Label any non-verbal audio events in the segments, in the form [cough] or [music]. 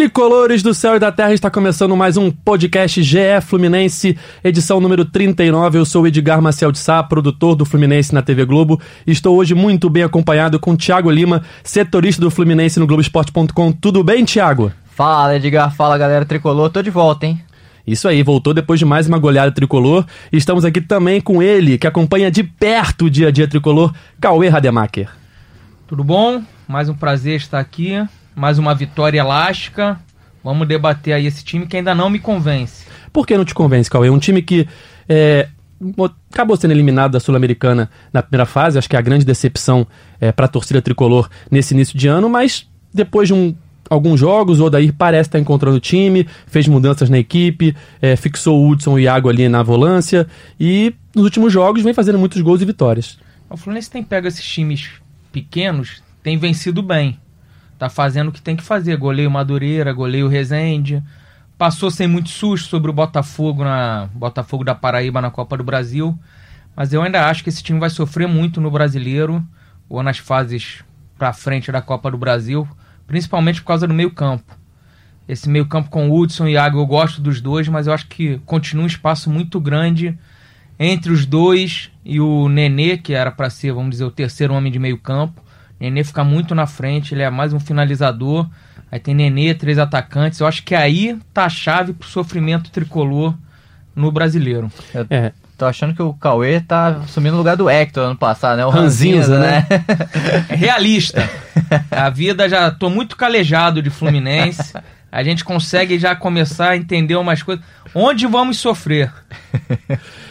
Tricolores do céu e da terra está começando mais um podcast GE Fluminense, edição número 39. Eu sou Edgar Maciel de Sá, produtor do Fluminense na TV Globo. Estou hoje muito bem acompanhado com Thiago Lima, setorista do Fluminense no Globoesporte.com. Tudo bem, Thiago? Fala, Edgar. Fala, galera tricolor. Tô de volta, hein? Isso aí, voltou depois de mais uma goleada tricolor. Estamos aqui também com ele, que acompanha de perto o dia a dia tricolor, Cauê Rademacher. Tudo bom? Mais um prazer estar aqui mais uma vitória elástica. Vamos debater aí esse time que ainda não me convence. Por que não te convence, Cauê? Um time que é, acabou sendo eliminado da Sul-Americana na primeira fase, acho que é a grande decepção é, para a torcida tricolor nesse início de ano, mas depois de um, alguns jogos, o Odair parece estar encontrando o time, fez mudanças na equipe, é, fixou o Hudson e o Iago ali na volância e nos últimos jogos vem fazendo muitos gols e vitórias. O Fluminense tem pego esses times pequenos, tem vencido bem tá fazendo o que tem que fazer. Goleio Madureira, goleio Rezende. Passou sem muito susto sobre o Botafogo na Botafogo da Paraíba na Copa do Brasil. Mas eu ainda acho que esse time vai sofrer muito no brasileiro ou nas fases para frente da Copa do Brasil, principalmente por causa do meio-campo. Esse meio-campo com Hudson e Iago eu gosto dos dois, mas eu acho que continua um espaço muito grande entre os dois e o Nenê, que era para ser, vamos dizer, o terceiro homem de meio-campo. Nenê fica muito na frente, ele é mais um finalizador. Aí tem Nenê, três atacantes. Eu acho que aí tá a chave pro sofrimento tricolor no brasileiro. Eu é. Tô achando que o Cauê tá assumindo o lugar do Hector ano passado, né? O Ranzinza, né? né? [laughs] Realista. A vida já tô muito calejado de Fluminense. [laughs] A gente consegue já começar a entender umas coisas. Onde vamos sofrer?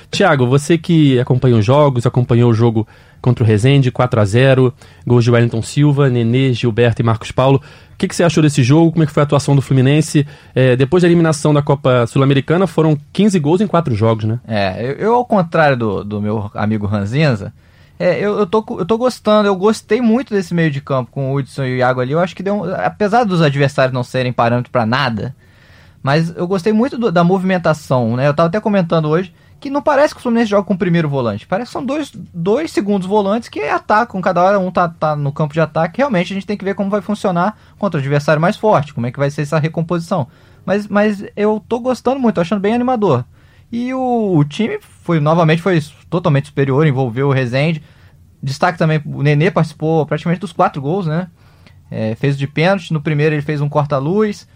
Tiago, você que acompanha os jogos, acompanhou o jogo contra o Rezende, 4 a 0 gols de Wellington Silva, Nenê, Gilberto e Marcos Paulo. O que, que você achou desse jogo? Como é que foi a atuação do Fluminense? É, depois da eliminação da Copa Sul-Americana, foram 15 gols em 4 jogos, né? É, eu, eu ao contrário do, do meu amigo Ranzinza, é, eu, eu, tô, eu tô gostando, eu gostei muito desse meio de campo com o Hudson e o Iago ali. Eu acho que deu um, apesar dos adversários não serem parâmetro para nada, mas eu gostei muito do, da movimentação, né? Eu tava até comentando hoje que não parece que o Fluminense joga com o primeiro volante. Parece que são dois, dois segundos volantes que atacam, cada hora um tá, tá no campo de ataque. Realmente a gente tem que ver como vai funcionar contra o adversário mais forte, como é que vai ser essa recomposição. Mas, mas eu tô gostando muito, tô achando bem animador. E o, o time foi novamente foi totalmente superior, envolveu o Rezende. Destaque também, o Nenê participou praticamente dos quatro gols, né? É, fez de pênalti, no primeiro ele fez um corta-luz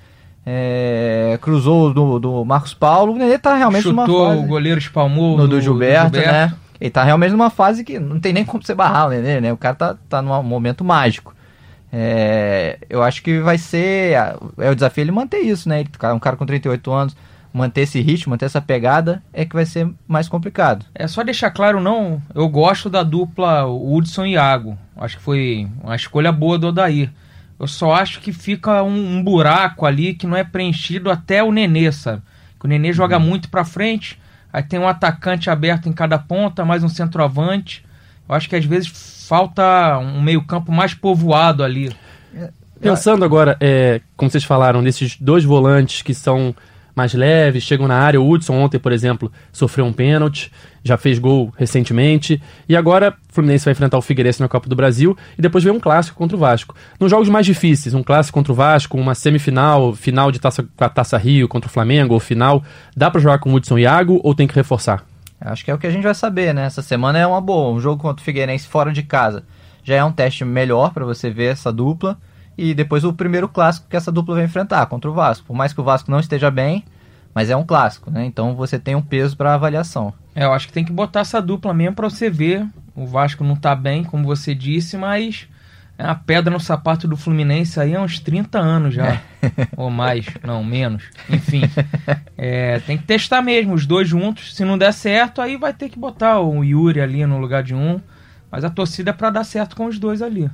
é, cruzou do, do Marcos Paulo. O Nenê tá realmente Chutou, numa fase. o goleiro espalmou no do, Gilberto, do, Gilberto, né? Ele tá realmente numa fase que não tem nem como você barrar o Nenê, né? O cara tá, tá num momento mágico. É, eu acho que vai ser. É o desafio ele manter isso, né? Ele, um cara com 38 anos, manter esse ritmo, manter essa pegada, é que vai ser mais complicado. É só deixar claro, não. Eu gosto da dupla Hudson e Iago. Acho que foi uma escolha boa do Odair. Eu só acho que fica um, um, buraco ali que não é preenchido até o Nenê, sabe? Que o Nenê uhum. joga muito pra frente, aí tem um atacante aberto em cada ponta, mais um centroavante. Eu acho que às vezes falta um meio-campo mais povoado ali. Pensando agora, é, como vocês falaram, nesses dois volantes que são mais leves, chegam na área. O Hudson ontem, por exemplo, sofreu um pênalti, já fez gol recentemente. E agora o Fluminense vai enfrentar o Figueirense na Copa do Brasil e depois vem um clássico contra o Vasco. Nos jogos mais difíceis, um clássico contra o Vasco, uma semifinal, final de taça, com a Taça Rio contra o Flamengo, ou final, dá para jogar com o Hudson e Iago ou tem que reforçar? Acho que é o que a gente vai saber, né? Essa semana é uma boa. Um jogo contra o Figueirense fora de casa já é um teste melhor para você ver essa dupla e depois o primeiro clássico que essa dupla vai enfrentar contra o Vasco. Por mais que o Vasco não esteja bem, mas é um clássico, né? Então você tem um peso para avaliação. É, eu acho que tem que botar essa dupla mesmo para você ver. O Vasco não tá bem, como você disse, mas é a pedra no sapato do Fluminense aí há uns 30 anos já. É. [laughs] Ou mais, não, menos. Enfim. É, tem que testar mesmo, os dois juntos. Se não der certo, aí vai ter que botar o Yuri ali no lugar de um. Mas a torcida é para dar certo com os dois ali.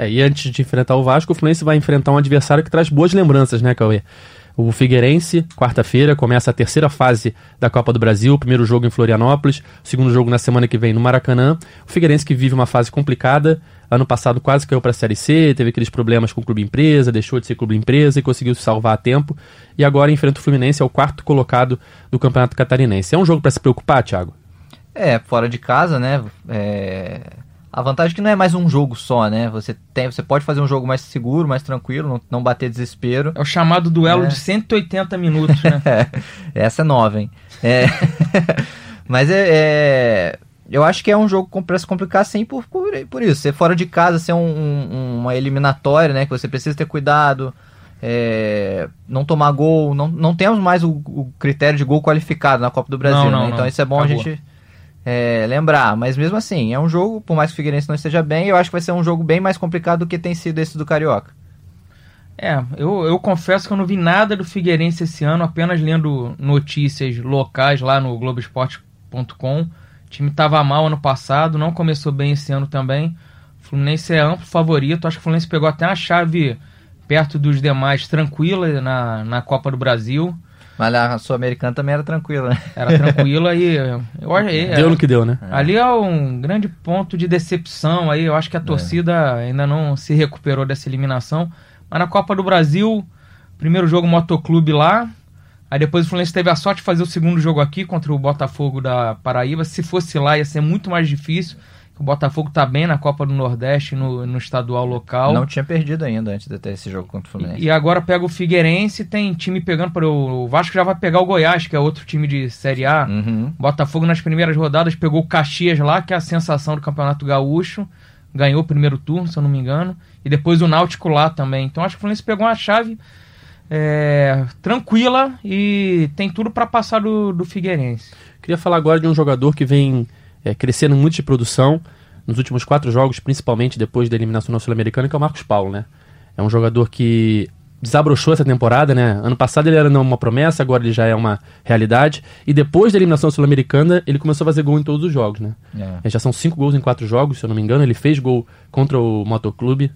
É, e antes de enfrentar o Vasco, o Fluminense vai enfrentar um adversário que traz boas lembranças, né, Cauê? O Figueirense, quarta-feira, começa a terceira fase da Copa do Brasil. Primeiro jogo em Florianópolis, segundo jogo na semana que vem no Maracanã. O Figueirense que vive uma fase complicada. Ano passado quase caiu para a Série C, teve aqueles problemas com o clube empresa, deixou de ser clube empresa e conseguiu se salvar a tempo. E agora enfrenta o Fluminense, é o quarto colocado do Campeonato Catarinense. É um jogo para se preocupar, Thiago? É, fora de casa, né? É... A vantagem é que não é mais um jogo só, né? Você, tem, você pode fazer um jogo mais seguro, mais tranquilo, não, não bater desespero. É o chamado duelo É. de 180 minutos, né? [laughs] Essa é nova, hein? É, [laughs] mas é, é- Eu acho que é um jogo pra se complicar sim por, por, por isso. Ser fora de casa, ser um- um- uma eliminatória, né? Que você precisa ter cuidado. é, não tomar gol. Não, não temos mais o, o critério de gol qualificado na Copa do Brasil, Não, não, né? Então isso é bom Acabou. a gente é, lembrar. Mas mesmo assim, é um jogo, por mais que o Figueirense não esteja bem, eu acho que vai ser um jogo bem mais complicado do que tem sido esse do Carioca. É, eu, eu confesso que eu não vi nada do Figueirense esse ano, apenas lendo notícias locais lá no Globoesporte.com. O time estava mal ano passado, não começou bem esse ano também. O Fluminense é amplo favorito, acho que o Fluminense pegou até uma chave perto dos demais tranquila na, na Copa do Brasil. Mas a Sul-Americana também era tranquila, né? [laughs] Era tranquila e eu acho é, Deu no que deu, né? Ali é um grande ponto de decepção aí. Eu acho que a torcida ainda não se recuperou dessa eliminação. Mas na Copa do Brasil, primeiro jogo Motoclube lá. Aí depois o Fluminense teve a sorte de fazer o segundo jogo aqui contra o Botafogo da Paraíba. Se fosse lá ia ser muito mais difícil. O Botafogo tá bem na Copa do Nordeste, no, no estadual local. Não tinha perdido ainda antes de ter esse jogo contra o Fluminense. E e agora pega o Figueirense, tem time pegando para o Vasco já vai pegar o Goiás, que é outro time de Série A. Uhum. Botafogo nas primeiras rodadas pegou o Caxias lá, que é a sensação do Campeonato Gaúcho. Ganhou o primeiro turno, se eu não me engano. E depois o Náutico lá também. Então acho que o Fluminense pegou uma chave é, tranquila e tem tudo para passar do, do Figueirense. Queria falar agora de um jogador que vem é, crescendo muito de produção nos últimos quatro jogos, principalmente depois da eliminação na Sul-Americana, que é o Marcos Paulo, né? É um jogador que desabrochou essa temporada, né? Ano passado ele era uma promessa, agora ele já é uma realidade. E depois da eliminação sul-americana, ele começou a fazer gol em todos os jogos, né? É. É, Já são cinco gols em quatro jogos, se eu não me engano. Ele fez gol contra o Motoclube,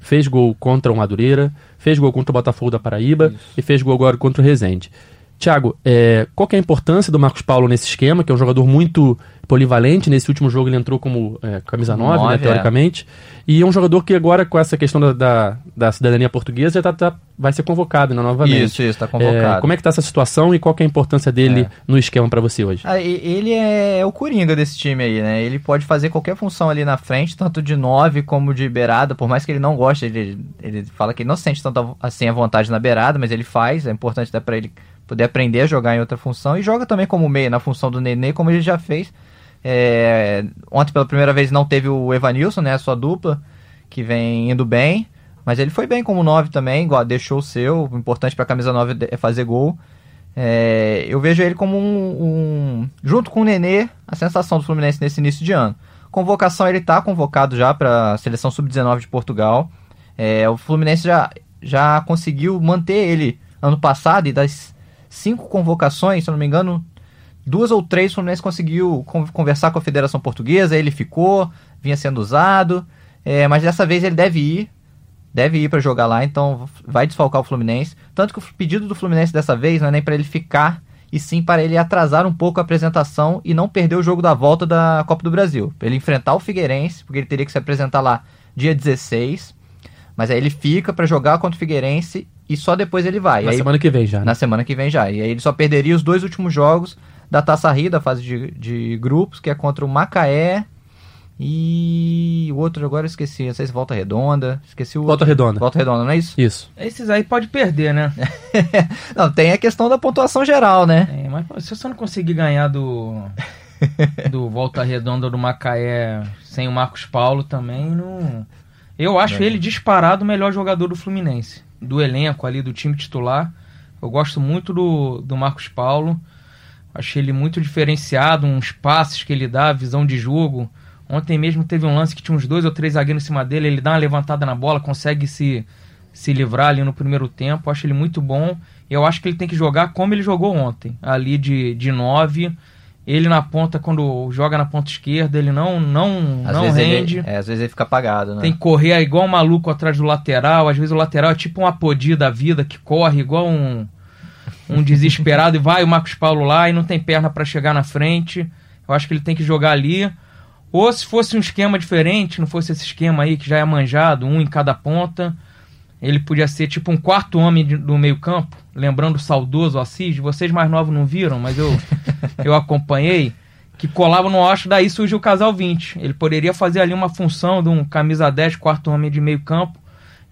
fez gol contra o Madureira, fez gol contra o Botafogo da Paraíba e fez gol agora contra o Resende. Thiago, é, qual que é a importância do Marcos Paulo nesse esquema, que é um jogador muito polivalente? Nesse último jogo ele entrou como é, camisa 9, né, Nove, é. teoricamente. E é um jogador que agora, com essa questão da, da, da cidadania portuguesa, já tá- tá- vai ser convocado né, novamente. Isso, isso, tá convocado. É, como é que tá essa situação e qual que é a importância dele É. no esquema para você hoje? Ah, ele é o coringa desse time aí, né? Ele pode fazer qualquer função ali na frente, tanto de 9 como de beirada, por mais que ele não goste, ele, ele fala que ele não se sente tanto assim à vontade na beirada, mas ele faz, é importante até pra ele poder aprender a jogar em outra função, e joga também como meia na função do Nenê, como ele já fez. É, ontem pela primeira vez não teve o Evanilson, né, a sua dupla, que vem indo bem, mas ele foi bem como 9 também, igual, deixou o seu, o importante pra camisa 9 é fazer gol. É, eu vejo ele como um, um- junto com o Nenê, a sensação do Fluminense nesse início de ano. Convocação, ele tá convocado já para a seleção sub-19 de Portugal. É, o Fluminense já, já conseguiu manter ele ano passado e das cinco convocações, se eu não me engano, duas ou três o Fluminense conseguiu con- conversar com a Federação Portuguesa, ele ficou, vinha sendo usado, é, mas dessa vez ele deve ir, deve ir para jogar lá, então vai desfalcar o Fluminense. Tanto que o pedido do Fluminense dessa vez não é nem para ele ficar, e sim para ele atrasar um pouco a apresentação e não perder o jogo da volta da Copa do Brasil. Ele enfrentar o Figueirense, porque ele teria que se apresentar lá dia 16, mas aí ele fica para jogar contra o Figueirense e só depois ele vai. Na aí, semana que vem já. né? na semana que vem já. E aí ele só perderia os dois últimos jogos da Taça Rio, da fase de, de grupos, que é contra o Macaé e o outro agora eu esqueci, não sei se Volta Redonda, esqueci o Volta outro. Redonda. Volta Redonda, não é isso? Isso. Esses aí pode perder, né? [laughs] não, tem a questão da pontuação geral, né? É, mas se você não conseguir ganhar do [laughs] do Volta Redonda do Macaé sem o Marcos Paulo também, não. Eu acho ele disparado o melhor jogador do Fluminense, do elenco ali do time titular. Eu gosto muito do, do Marcos Paulo. Achei ele muito diferenciado, uns passes que ele dá, visão de jogo. Ontem mesmo teve um lance que tinha uns dois ou três zagueiros em cima dele, ele dá uma levantada na bola, consegue se, se livrar ali no primeiro tempo. Acho ele muito bom. Eu acho que ele tem que jogar como ele jogou ontem, ali de, de nove. Ele na ponta, quando joga na ponta esquerda, ele não, não, Às não rende. Ele, é, às vezes ele fica apagado, né? Tem que correr igual um maluco atrás do lateral. Às vezes o lateral é tipo um apodi da vida que corre igual um, um desesperado e vai o Marcos Paulo lá e não tem perna para chegar na frente. Eu acho que ele tem que jogar ali. Ou se fosse um esquema diferente, não fosse esse esquema aí que já é manjado, um em cada ponta, ele podia ser tipo um quarto homem de- do meio-campo, lembrando o saudoso Assis. Vocês mais novos não viram, mas eu, [laughs] eu acompanhei. Que colava no acho, daí surge o casal 20. Ele poderia fazer ali uma função de um camisa 10, quarto homem de meio-campo,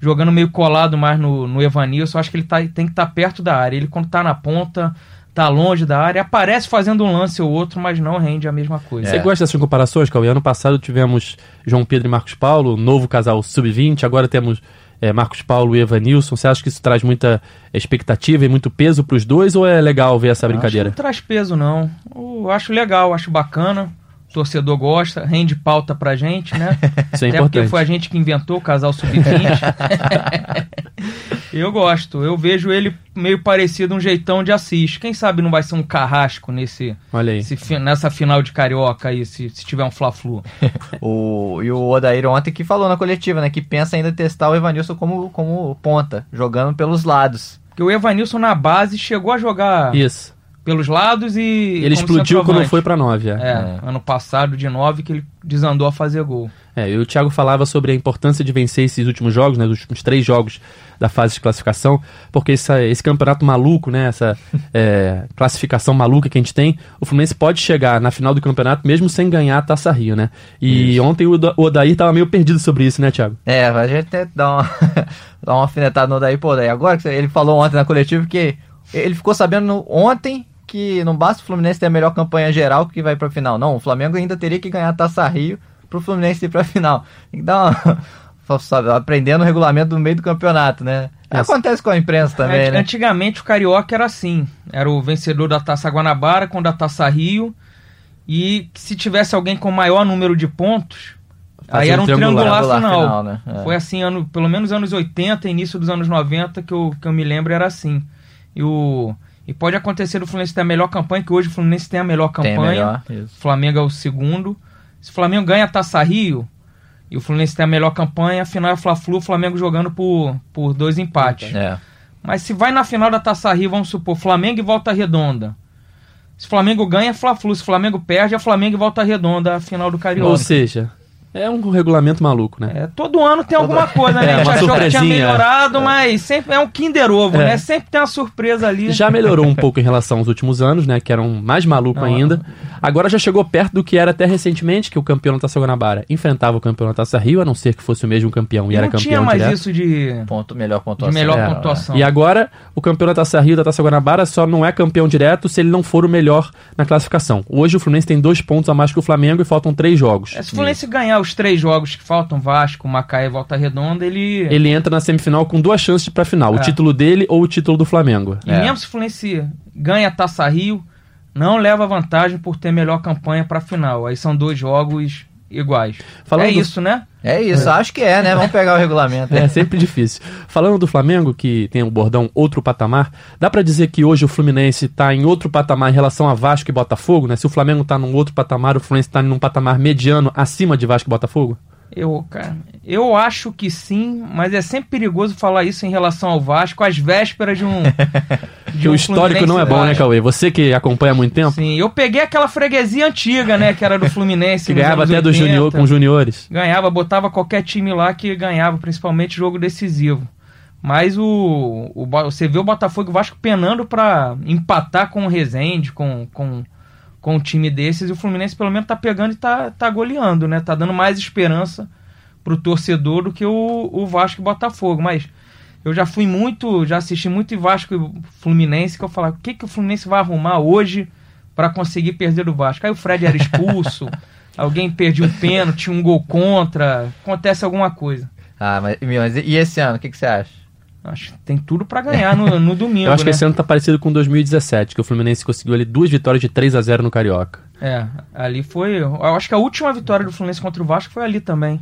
jogando meio colado mais no, no Evanilson. Eu acho que ele tá, tem que estar perto da área. Ele, quando tá na ponta, tá longe da área, aparece fazendo um lance ou outro, mas não rende a mesma coisa. Você gosta dessas comparações, Cauê? Ano passado tivemos João Pedro e Marcos Paulo, novo casal sub-20, agora temos é, Marcos Paulo e Evanilson. Você acha que isso traz muita expectativa e muito peso para os dois ou é legal ver essa brincadeira? Não traz peso, não. Eu acho legal, acho bacana. O torcedor gosta, rende pauta pra gente, né? [laughs] Isso é Até porque importante. foi a gente que inventou o casal sub-20. [laughs] eu gosto, eu vejo ele meio parecido um jeitão de Assis. Quem sabe não vai ser um carrasco nesse, Olha aí. esse nessa final de carioca aí, se, se tiver um Fla-Flu. [laughs] O, e o Odair ontem que falou na coletiva, né? Que pensa ainda testar o Evanilson como, como ponta, jogando pelos lados. Porque o Evanilson na base chegou a jogar Isso. pelos lados e. Ele explodiu quando foi para 9. É. É, ano passado de 9 que ele desandou a fazer gol. É, e o Thiago falava sobre a importância de vencer esses últimos jogos, né, os últimos três jogos da fase de classificação, porque essa- esse campeonato maluco, né, essa [laughs] é, classificação maluca que a gente tem, o Fluminense pode chegar na final do campeonato mesmo sem ganhar a Taça Rio, né? E ontem o o Odair tava meio perdido sobre isso, né, Thiago? É, a gente dá uma, [laughs] dá uma alfinetada no Odair. Pô, Odair, agora que ele falou ontem na coletiva que ele ficou sabendo ontem que não basta o Fluminense ter a melhor campanha geral que vai pra final. Não, o Flamengo ainda teria que ganhar a Taça Rio pro Fluminense ir pra final. Tem que dar uma... [laughs] sabe, aprendendo o regulamento do meio do campeonato, né? Acontece com a imprensa também, É, né? Antigamente o Carioca era assim. Era o vencedor da Taça Guanabara com da Taça Rio. E se tivesse alguém com maior número de pontos, Fazia aí era um um triangular. triangular, final. final, né? É. Foi assim, ano, pelo menos anos 80, início dos anos 90, que eu, que eu me lembro era assim. E, o, e pode acontecer do Fluminense ter a melhor campanha, que hoje o Fluminense tem a melhor Tem campanha. melhor, O isso. Flamengo é o segundo. Se o Flamengo ganha a Taça Rio e o Fluminense tem a melhor campanha, afinal é o Fla-Flu, o Flamengo jogando por, por dois empates. É. Mas se vai na final da Taça Rio, vamos supor, Flamengo e Volta Redonda. Se o Flamengo ganha, é Fla-Flu. Se o Flamengo perde, é Flamengo e Volta Redonda, a final do Carioca. Ou seja, é um regulamento maluco, né? É, todo ano tem alguma coisa, né? [laughs] É, a gente achou que tinha melhorado, mas sempre é um Kinder Ovo, É. né? Sempre tem uma surpresa ali. Já melhorou um pouco em relação aos últimos anos, né? Que eram mais maluco Não, ainda. Agora já chegou perto do que era até recentemente, que o campeão da Taça Guanabara enfrentava o campeão da Taça Rio, a não ser que fosse o mesmo campeão e, E era não campeão tinha mais direto. isso de, Ponto, melhor de pontuação. melhor É. pontuação. E agora, o campeão da Taça Rio da Taça Guanabara só não é campeão direto se ele não for o melhor na classificação. Hoje o Fluminense tem dois pontos a mais que o Flamengo e faltam três jogos. É, se o Fluminense ganhar os três jogos que faltam, Vasco, Macaé e Volta Redonda, ele... Ele entra na semifinal com duas chances pra final, o É. título dele ou o título do Flamengo. E mesmo se o Fluminense ganha a Taça Rio, não leva vantagem por ter melhor campanha pra final. Aí são dois jogos iguais. Falando é isso, né? É isso, acho que é, né? Vamos pegar o regulamento. É sempre difícil. Falando do Flamengo, que tem o bordão outro patamar, dá pra dizer que hoje o Fluminense tá em outro patamar em relação a Vasco e Botafogo, né? Se o Flamengo tá num outro patamar, o Fluminense tá num patamar mediano acima de Vasco e Botafogo? Eu, cara, eu acho que sim, mas é sempre perigoso falar isso em relação ao Vasco, às vésperas de um. [laughs] de Que o histórico não é bom, né. Cauê? Você que acompanha há muito tempo, Sim, eu peguei aquela freguesia antiga, né, que era do Fluminense. que ganhava até do 80. junior, com os juniores. Ganhava, botava qualquer time lá que ganhava, principalmente jogo decisivo. Mas o, o você vê o Botafogo e o Vasco penando pra empatar com o Rezende, com, com, com um time desses, e o Fluminense pelo menos tá pegando e tá, tá goleando, né? Tá dando mais esperança pro torcedor do que o, o Vasco e o Botafogo. Mas eu já fui muito, já assisti muito em Vasco e Fluminense, que eu falava, o que, que o Fluminense vai arrumar hoje pra conseguir perder do Vasco? Aí o Fred era expulso, [laughs] alguém perdia um pênalti, um gol contra, acontece alguma coisa. Ah, mas, mas e esse ano, o que, que você acha? Acho que tem tudo pra ganhar no, no [laughs] domingo, Eu acho que né? esse ano tá parecido com 2017, que o Fluminense conseguiu ali duas vitórias de 3 a 0 no Carioca. É, ali foi. Eu acho que a última vitória do Fluminense contra o Vasco foi ali também.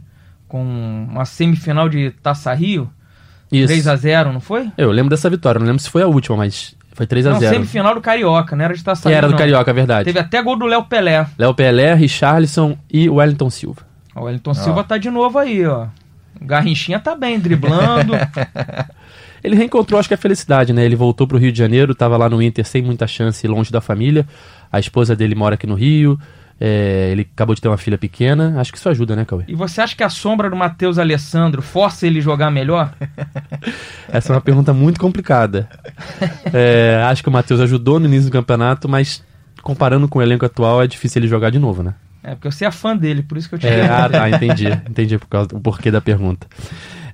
Com uma semifinal de Taça Rio. Isso. 3 a 0 não foi? Eu lembro dessa vitória, não lembro se foi a última, mas Foi 3 a Não, 0 semifinal do Carioca, não era de E saindo. era do não. Carioca, é verdade. Teve até gol do Léo Pelé. Léo Pelé, Richarlison e Wellington Silva. O Wellington Silva tá de novo aí, ó. O Garrinchinha tá bem, driblando. [laughs] Ele reencontrou, acho que a felicidade, né? Ele voltou pro Rio de Janeiro, tava lá no Inter sem muita chance, longe da família. A esposa dele mora aqui no Rio. é, ele acabou de ter uma filha pequena. Acho que isso ajuda, né, Cauê? e você acha que a sombra do Matheus Alessandro força ele jogar melhor? [laughs] Essa é uma pergunta muito complicada. É, acho que o Matheus ajudou no início do campeonato, mas comparando com o elenco atual, é difícil ele jogar de novo, né? É, porque você é fã dele, por isso que eu te É, ah, tá, entendi. Entendi por causa, o porquê da pergunta.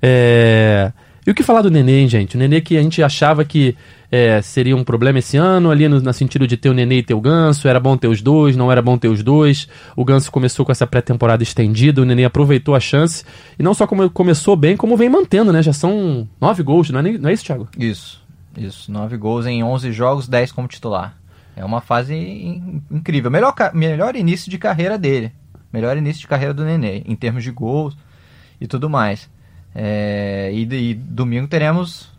É, e o que falar do Nenê, gente? O Nenê que a gente achava que é, seria um problema esse ano, ali no, no sentido de ter o Nenê e ter o Ganso, era bom ter os dois, não era bom ter os dois. O Ganso começou com essa pré-temporada estendida, o Nenê aproveitou a chance, e não só começou bem, como vem mantendo, né? Já são nove gols, não é, nem- não é isso, Thiago? Isso, isso. Nove gols em 11 jogos, 10 como titular. É uma fase in- incrível. Melhor, melhor início de carreira dele. Melhor início de carreira do Nenê, em termos de gols e tudo mais. É, e, e domingo teremos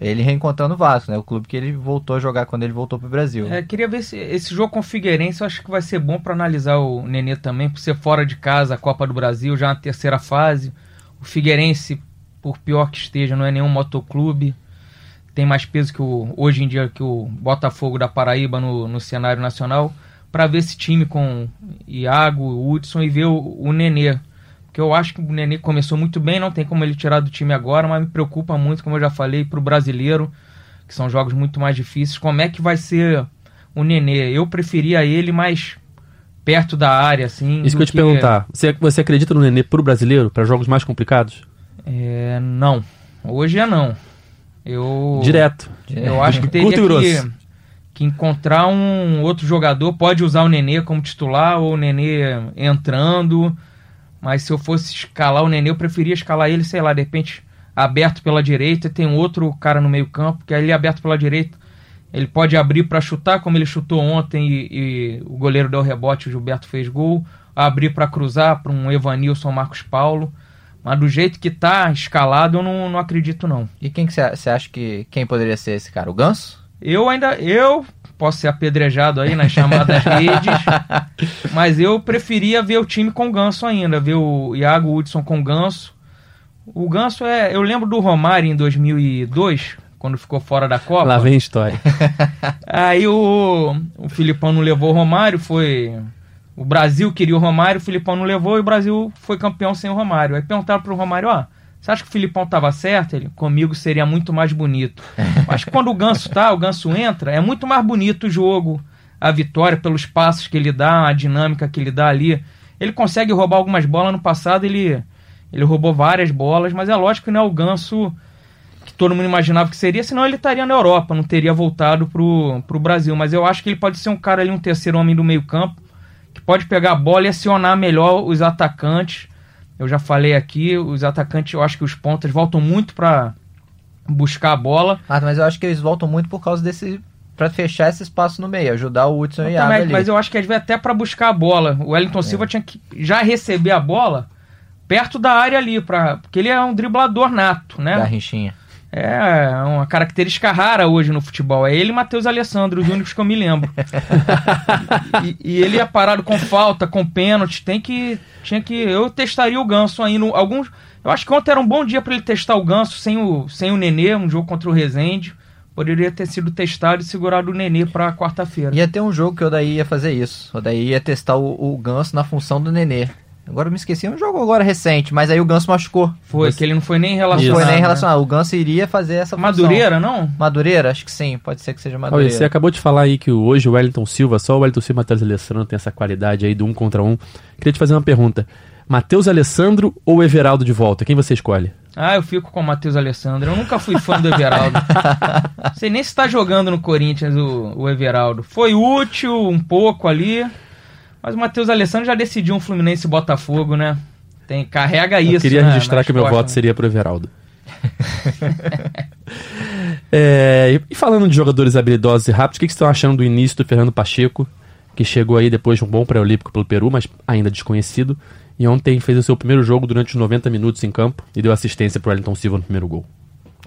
ele reencontrando o Vasco, né? O clube que ele voltou a jogar quando ele voltou pro Brasil. É, queria ver se esse jogo com o Figueirense eu acho que vai ser bom pra analisar o Nenê também, por ser fora de casa, a Copa do Brasil, já na terceira fase. O Figueirense, por pior que esteja, não é nenhum motoclube. Tem mais peso que o hoje em dia que o Botafogo da Paraíba no, no cenário nacional. Pra ver esse time com Iago, Hudson e ver o, o Nenê. Porque eu acho que o Nenê começou muito bem, não tem como ele tirar do time agora, mas me preocupa muito, como eu já falei, pro brasileiro que são jogos muito mais difíceis. Como é que vai ser o Nenê? Eu preferia ele mais perto da área, assim. Isso que eu te perguntar. Você, você acredita no Nenê pro brasileiro, para jogos mais complicados? É, não. Hoje é não. Eu. Direto. Eu acho que teria que, que encontrar um outro jogador. Pode usar o Nenê como titular ou o Nenê entrando. Mas se eu fosse escalar o Nenê, eu preferia escalar ele, sei lá, de repente aberto pela direita. e Tem outro cara no meio-campo, que ali aberto pela direita. Ele pode abrir para chutar, como ele chutou ontem e, e o goleiro deu rebote, o Gilberto fez gol. Abrir para cruzar para um Evanilson Marcos Paulo. Mas do jeito que tá escalado, eu não, não acredito não. E quem que você acha que quem poderia ser esse cara? O Ganso? Eu ainda. Eu posso ser apedrejado aí nas chamadas [laughs] redes. Mas eu preferia ver o time com ganso ainda. Ver o Iago Hudson com ganso. O ganso é. Eu lembro do Romário em 2002, quando ficou fora da Copa. Lá vem história. [laughs] Aí o, o Filipão não levou o Romário, foi. O Brasil queria o Romário, o Filipão não levou e o Brasil foi campeão sem o Romário. Aí perguntaram pro Romário, ó, você acha que o Filipão tava certo? Ele, comigo seria muito mais bonito. [laughs] Mas quando o Ganso tá, o Ganso entra, é muito mais bonito o jogo, a vitória, pelos passos que ele dá, a dinâmica que ele dá ali. Ele consegue roubar algumas bolas no passado, ele, ele roubou várias bolas, mas é lógico que não é o Ganso que todo mundo imaginava que seria, senão ele estaria na Europa, não teria voltado pro, pro Brasil. Mas eu acho que ele pode ser um cara ali, um terceiro homem do meio campo, que pode pegar a bola e acionar melhor os atacantes. Eu já falei aqui, os atacantes, eu acho que os pontas voltam muito para buscar a bola. Ah, mas eu acho que eles voltam muito por causa desse. Pra fechar esse espaço no meio, ajudar o Hudson e o Iago Também, ali. mas eu acho que às vezes até para buscar a bola. O Wellington Silva tinha que já receber a bola perto da área ali, pra, porque ele é um driblador nato, né? Garrinchinha. É uma característica rara hoje no futebol. É ele e Matheus Alessandro, os únicos que eu me lembro. [laughs] e, e ele é parado com falta, com pênalti. Tem que. Tinha que. Eu testaria o Ganso aí no. Alguns. Eu acho que ontem era um bom dia para ele testar o Ganso sem o, sem o Nenê, um jogo contra o Rezende. Poderia ter sido testado e segurado o Nenê para quarta-feira. Ia ter um jogo que o Odaí ia fazer isso. O Odaí ia testar o, o Ganso na função do Nenê. Agora eu me esqueci, é um jogo agora recente, mas aí o Ganso machucou. Foi, Você- que ele não foi nem Não relacionado. foi nem né? relacionado. O Ganso iria fazer essa função. Madureira, não? Madureira? Acho que sim. Pode ser que seja Olha, Madureira. você acabou de falar aí que hoje o Wellington Silva, só o Wellington Silva e o Matheus Alessandro tem essa qualidade aí do um contra um. Queria te fazer uma pergunta. Matheus Alessandro ou Everaldo de volta? Quem você escolhe? Ah, eu fico com o Matheus Alessandro. Eu nunca fui fã do Everaldo. Não [laughs] sei nem se tá jogando no Corinthians o, o Everaldo. Foi útil um pouco ali, mas o Matheus Alessandro já decidiu um Fluminense e Botafogo, né? Tem, carrega isso. Eu queria né, registrar que o meu voto né? seria pro Everaldo. [laughs] É, e falando de jogadores habilidosos e rápidos, o que, que vocês estão achando do início do Fernando Pacheco, que chegou aí depois de um bom pré-olímpico pelo Peru, mas ainda desconhecido, e ontem fez o seu primeiro jogo durante os 90 minutos em campo e deu assistência pro Wellington Silva no primeiro gol.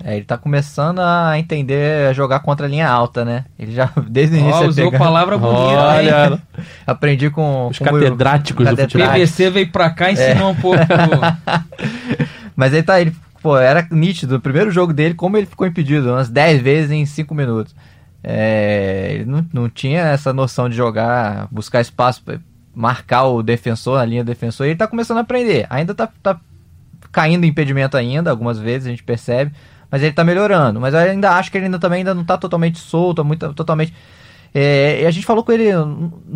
É, ele tá começando a entender a jogar contra a linha alta, né? Ele já, [laughs] desde o início... Ó, ele usou pegava- palavra bonita, hein? Aprendi com... os com catedráticos do futebol. PVC veio pra cá e ensinou um pouco. [laughs] Mas ele tá, ele, pô, era nítido. O primeiro jogo dele, como ele ficou impedido, umas 10 vezes em 5 minutos. É, ele não, não tinha essa noção de jogar, buscar espaço, pra marcar o defensor, a linha defensor, e ele tá começando a aprender. Ainda tá, tá caindo impedimento ainda, algumas vezes a gente percebe, mas ele tá melhorando. Mas eu ainda acho que ele ainda também ainda não tá totalmente solto, muito, totalmente. É, e a gente falou com ele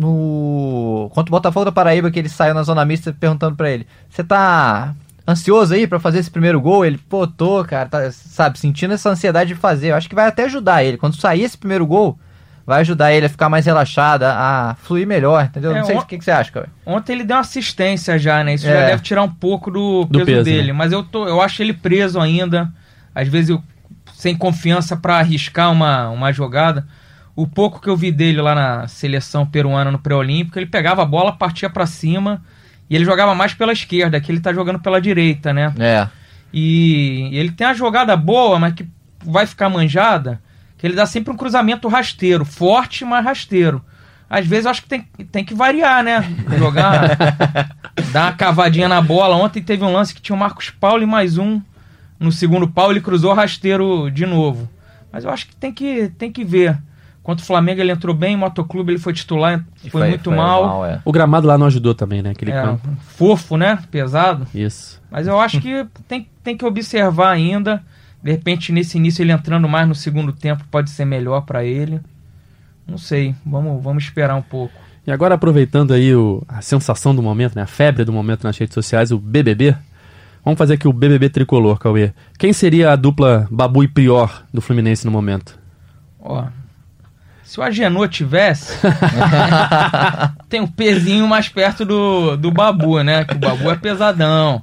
no contra o Botafogo da Paraíba que ele saiu na zona mista perguntando pra ele: "Você tá ansioso aí pra fazer esse primeiro gol?" Ele: "Pô, tô, cara, tá, sabe, sentindo essa ansiedade de fazer. Eu acho que vai até ajudar ele quando sair esse primeiro gol, vai ajudar ele a ficar mais relaxado, a, a fluir melhor, entendeu? É, não sei o que, que você acha, cara. Ontem ele deu uma assistência já, né? Isso já É. deve tirar um pouco do Do peso, peso, dele. né? Mas eu, tô, eu acho ele preso ainda. Às vezes eu sem confiança pra arriscar uma, uma jogada. O pouco que eu vi dele lá na seleção peruana no pré-olímpico, ele pegava a bola, partia pra cima e ele jogava mais pela esquerda, que ele tá jogando pela direita, né? É. E ele tem uma jogada boa, mas que vai ficar manjada, que ele dá sempre um cruzamento rasteiro, forte, mas rasteiro. Às vezes eu acho que tem, tem que variar, né? Jogar, [laughs] dar uma cavadinha na bola. Ontem teve um lance que tinha o Marcos Paulo e mais um no segundo pau, ele cruzou rasteiro de novo. Mas eu acho que tem que, tem que ver. Contra o Flamengo ele entrou bem, o Motoclube ele foi titular, E foi, muito mal. é. O gramado lá não ajudou também, né? Aquele É, campo. fofo, né? Pesado. Isso. Mas eu acho que tem, tem que observar ainda. De repente, nesse início, ele entrando mais no segundo tempo pode ser melhor pra ele. Não sei. Vamos, vamos esperar um pouco. E agora aproveitando aí o- a sensação do momento, né? A febre do momento nas redes sociais, o BBB. Vamos fazer aqui o BBB tricolor, Cauê. Quem seria a dupla Babu e Prior do Fluminense no momento? Ó. Se o Agenor tivesse, [laughs] tem um pezinho mais perto do, do Babu, né? Que o Babu é pesadão.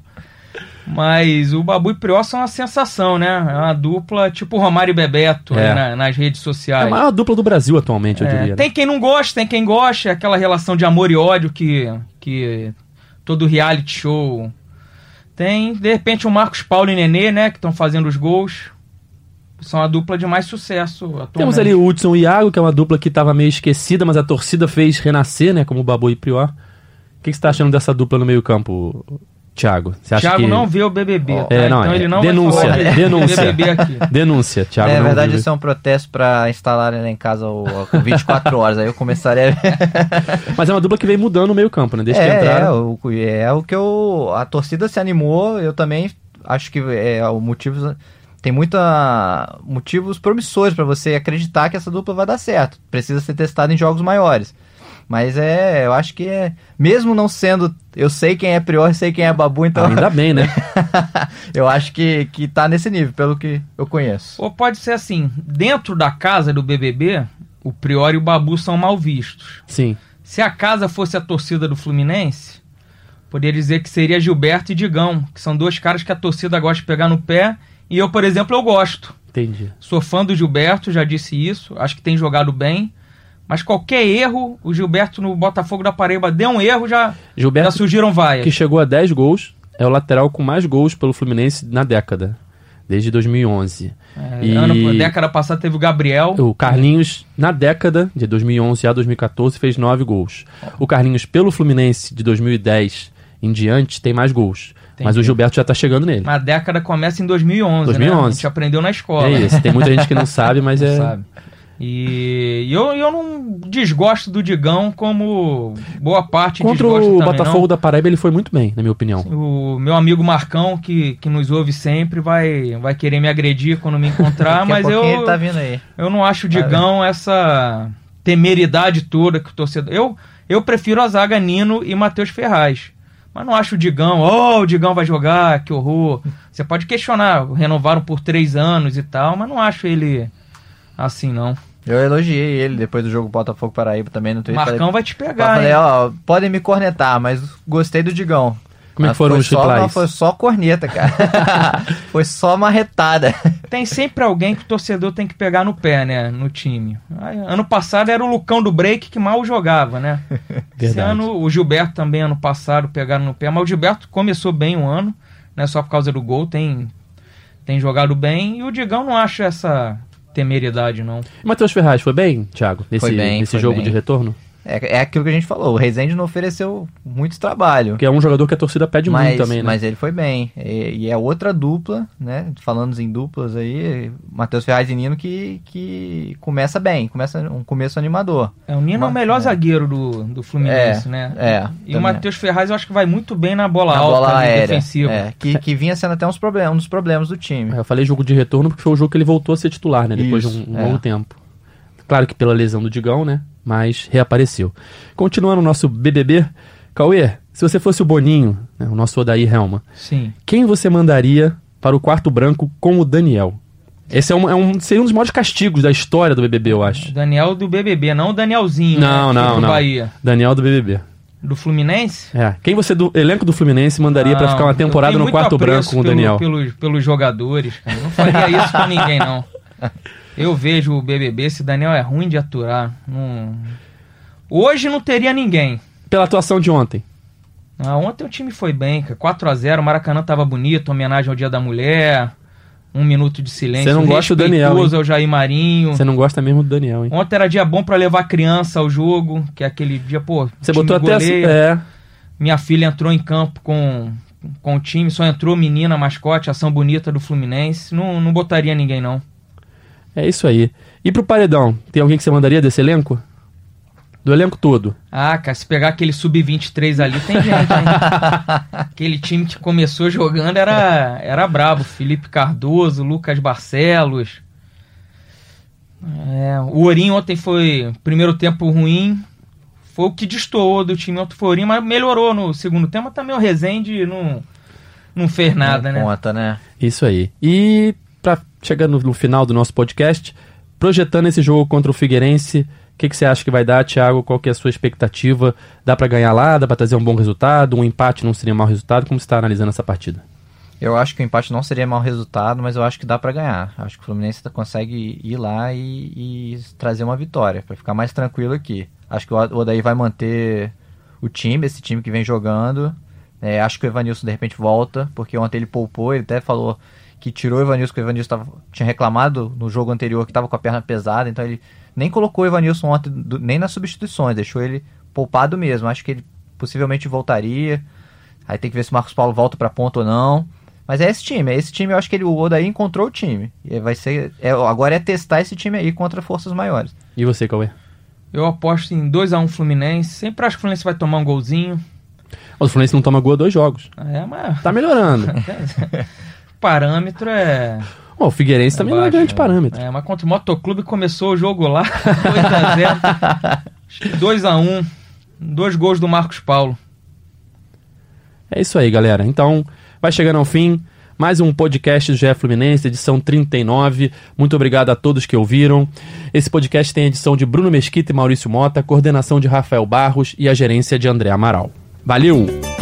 Mas o Babu e Prior são uma sensação, né? É uma dupla tipo Romário e Bebeto É. aí na- nas redes É sociais. a maior dupla do Brasil atualmente, eu É, diria. né? Tem quem não gosta, tem quem gosta, é aquela relação de amor e ódio que, que todo reality show tem. De repente o Marcos Paulo e Nenê, né, que estão fazendo os gols. São a dupla de mais sucesso atualmente. Temos ali o Hudson e Iago, que é uma dupla que estava meio esquecida, mas a torcida fez renascer, né? Como o Babu e Prior. O que, que você está achando dessa dupla no meio-campo, Thiago? Você acha Thiago que... não vê o BBB, tá? É, não, então é. ele não Denúncia, vai falar denúncia. [laughs] BBB aqui. Denúncia, Thiago. É, não na verdade, viu. isso é um protesto pra instalarem lá em casa o, o 24 horas. Aí eu começaria a ver. [laughs] Mas é uma dupla que vem mudando no meio-campo, né? Desde que é, é, entraram. o, é o que eu. A torcida se animou, eu também acho que é o motivo. Tem muita motivos promissores pra você acreditar que essa dupla vai dar certo. Precisa ser testada em jogos maiores. Mas é, eu acho que é. Mesmo não sendo. Eu sei quem é Prior, sei quem é Babu, então. Ainda bem, né? [laughs] eu acho que, que tá nesse nível, pelo que eu conheço. Ou pode ser assim, dentro da casa do BBB, o Prior e o Babu são mal vistos. Sim. Se a casa fosse a torcida do Fluminense, poderia dizer que seria Gilberto e Digão, que são dois caras que a torcida gosta de pegar no pé. E eu, por exemplo, eu gosto. Entendi. Sou fã do Gilberto, já disse isso. Acho que tem jogado bem. Mas qualquer erro, o Gilberto no Botafogo da Paraíba deu um erro, já, já Gilberto, surgiram vaias. que chegou a 10 gols, é o lateral com mais gols pelo Fluminense na década. Desde 2011. É, E- ano, década passada teve o Gabriel. O Carlinhos, na década de 2011 a 2014, fez 9 gols. O Carlinhos, pelo Fluminense, de 2010 em diante, tem mais gols. Mas o Gilberto já tá chegando nele. A década começa em 2011, 2011. né? A gente aprendeu na escola. É isso. Tem muita gente que não [laughs] sabe, mas é. Sabe? E eu, eu não desgosto do Digão como boa parte Contra desgosta o também, Botafogo não. da Paraíba, ele foi muito bem, na minha opinião. O meu amigo Marcão, que, que nos ouve sempre, vai, vai querer me agredir quando me encontrar, mas eu, tá vindo aí. eu não acho o Digão essa temeridade toda que o torcedor. Eu, eu prefiro a zaga Nino e Matheus Ferraz. Mas não acho o Digão, oh, o Digão vai jogar, que horror. Você pode questionar, renovaram por três anos e tal, mas não acho ele assim, não. Eu elogiei ele depois do jogo Botafogo Paraíba também no O Twitter. Marcão vai te Falei, pegar, falei, hein? ó, podem me cornetar, mas gostei do Digão. Como é que foram foi os só, não, foi só corneta, cara. [laughs] foi só marretada. Tem sempre alguém que o torcedor tem que pegar no pé, né? No time. Aí, ano passado era o Lucão do Break que mal jogava, né? [laughs] Esse Verdade. ano, o Gilberto também, ano passado, pegaram no pé. Mas o Gilberto começou bem o ano, não é só por causa do gol. Tem, tem jogado bem e o Digão não acha essa temeridade, não. Matheus Ferraz foi bem, Thiago, nesse, bem, nesse jogo bem. de retorno? É, é aquilo que a gente falou, o Rezende não ofereceu muito trabalho. Porque é um jogador que a torcida pede mas, muito também, né? mas ele foi bem. E, e é outra dupla, né? Falando em duplas aí, Matheus Ferraz e Nino que, que começa bem, começa um começo animador. É, o Nino é o melhor é. zagueiro do, do Fluminense, É, né? é, E também. o Matheus Ferraz eu acho que vai muito bem na bola Na alta, bola aérea. defensiva. é, que, que vinha sendo até uns problemas, um dos problemas do time. É, Eu falei jogo de retorno porque foi o jogo que ele voltou a ser titular, né? Depois Isso, de um, um é. longo tempo. Claro que pela lesão do Digão, né? Mas reapareceu. Continuando o nosso BBB, Cauê, se você fosse o Boninho, né, o nosso Odair Helma, Sim. quem você mandaria para o quarto branco com o Daniel? Esse é um, é um- seria um dos maiores castigos da história do BBB, eu acho. Daniel do BBB, não o Danielzinho, Não, né? não, pro não. Bahia. Daniel do BBB. Do Fluminense? É. Quem você do elenco do Fluminense mandaria para ficar uma temporada no quarto branco com o pelo- Daniel? Pelos, pelos jogadores. cara. Eu não faria isso com ninguém, não. [laughs] Eu vejo o BBB, esse Daniel é ruim de aturar. Não- Hoje não teria ninguém. Pela atuação de ontem. Ah, ontem o time foi bem, cara. 4x0, o Maracanã tava bonito, homenagem ao Dia da Mulher, um minuto de silêncio. Você não gosta do Daniel, hein? ao Jair Marinho. Você não gosta mesmo do Daniel, hein? Ontem era dia bom pra levar criança ao jogo, que é aquele dia, pô. Você botou até assim. goleia. É. Minha filha entrou em campo com, com o time, só entrou menina, mascote, ação bonita do Fluminense. Não, não botaria ninguém, não. É isso aí. E pro paredão, tem alguém que você mandaria desse elenco? Do elenco todo. Ah, cara, se pegar aquele sub-23 ali, tem gente, hein? [laughs] aquele time que começou jogando era, era brabo. Felipe Cardoso, Lucas Barcelos. É, o Ourinho ontem foi primeiro tempo ruim. Foi o que destoou do time ontem foi o Ourinho, mas melhorou no segundo tempo. Mas também o Rezende não, não fez nada, Não né? Conta, né? Isso aí. E pra chegar no, final do nosso podcast, projetando esse jogo contra o Figueirense, o que, que você acha que vai dar, Thiago? Qual que é a sua expectativa? Dá pra ganhar lá? Dá pra trazer um bom resultado? Um empate não seria mau resultado? Como você tá analisando essa partida? Eu acho que o empate não seria mau resultado, mas eu acho que dá pra ganhar. Acho que o Fluminense consegue ir lá e, e trazer uma vitória, pra ficar mais tranquilo aqui. Acho que o Odaí vai manter o time, esse time que vem jogando. É, acho que o Evanilson de repente volta, porque ontem ele poupou, ele até falou que tirou o Evanilson, porque o Evanilson tava, tinha reclamado no jogo anterior que estava com a perna pesada, então ele nem colocou o Evanilson ontem, do- nem nas substituições, deixou ele poupado mesmo. Acho que ele possivelmente voltaria. Aí tem que ver se o Marcos Paulo volta pra ponta ou não. Mas é esse time, é esse time, eu acho que ele, o Odaí encontrou o time. E vai ser. é- agora é testar esse time aí contra forças maiores. E você, Cauê? Eu aposto em 2x1 Fluminense. Sempre acho que o Fluminense vai tomar um golzinho. O Fluminense não toma gol há dois jogos. É, mas Tá melhorando. [laughs] parâmetro é. Bom, o Figueirense também não é baixo, grande né? parâmetro. É, mas contra o Motoclube começou o jogo lá, [laughs] 2x0. Acho que 2x1. Dois gols do Marcos Paulo. É isso aí, galera. Então, vai chegando ao fim. Mais um podcast do GE Fluminense, edição 39. Muito obrigado a todos que ouviram. Esse podcast tem a edição de Bruno Mesquita e Maurício Mota, coordenação de Rafael Barros e a gerência de André Amaral. Valeu!